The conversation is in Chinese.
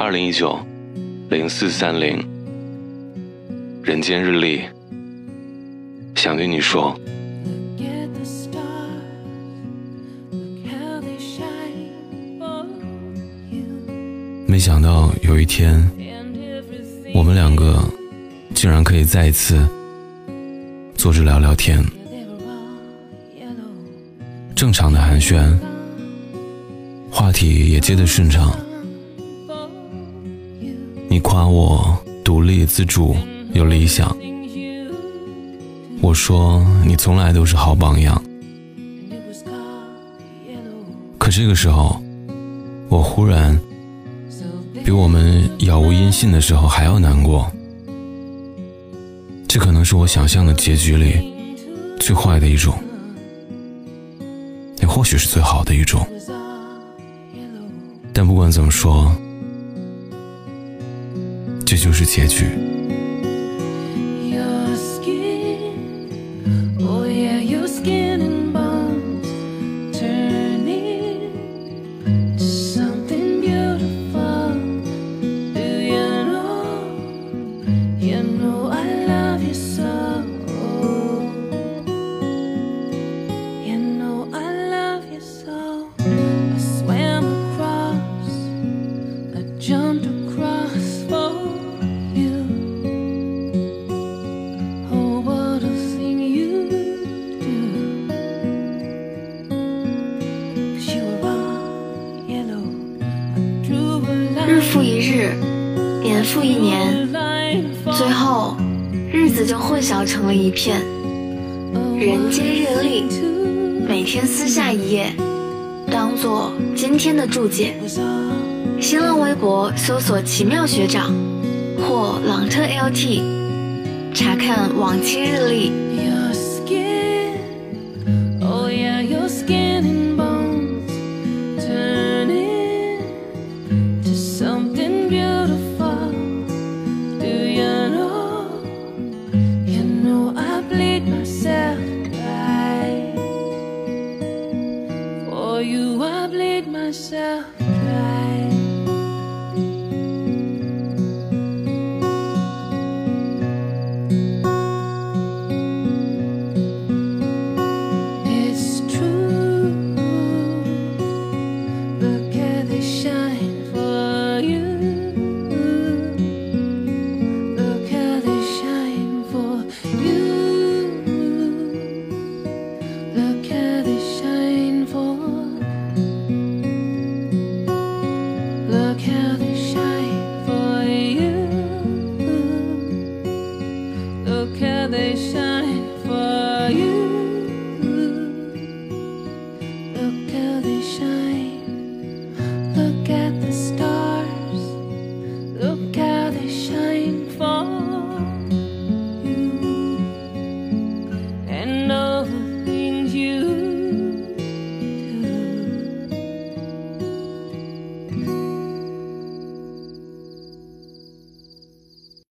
二零一九零四三零，人间日历，想对你说。没想到有一天，我们两个竟然可以再一次坐着聊聊天，正常的寒暄，话题也接得顺畅。你夸我独立自主有理想，我说你从来都是好榜样。可这个时候，我忽然比我们杳无音信的时候还要难过。这可能是我想象的结局里最坏的一种，也或许是最好的一种。但不管怎么说。这就是结局。日复日，年复一年，最后，日子就混淆成了一片。人间日历，每天撕下一页，当做今天的注解。新浪微博搜索“奇妙学长”或“朗特 LT”，查看往期日历。you, I bleed myself dry.